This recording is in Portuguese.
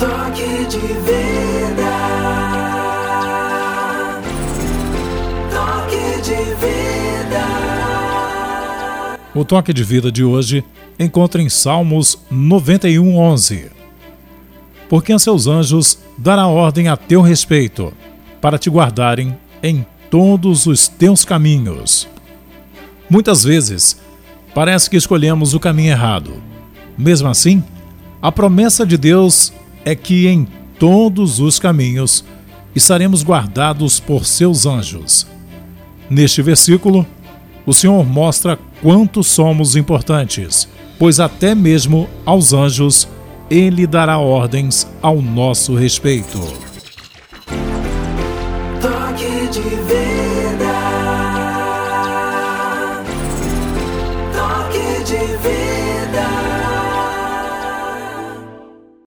Toque de vida. Toque de vida. O toque de vida de hoje encontra em Salmos 91:11. Porque a seus anjos dará ordem a teu respeito, para te guardarem em todos os teus caminhos. Muitas vezes, parece que escolhemos o caminho errado. Mesmo assim, a promessa de Deus é que em todos os caminhos estaremos guardados por seus anjos. Neste versículo, o Senhor mostra quanto somos importantes, pois até mesmo aos anjos ele dará ordens ao nosso respeito. Toque de vida. Toque de vida.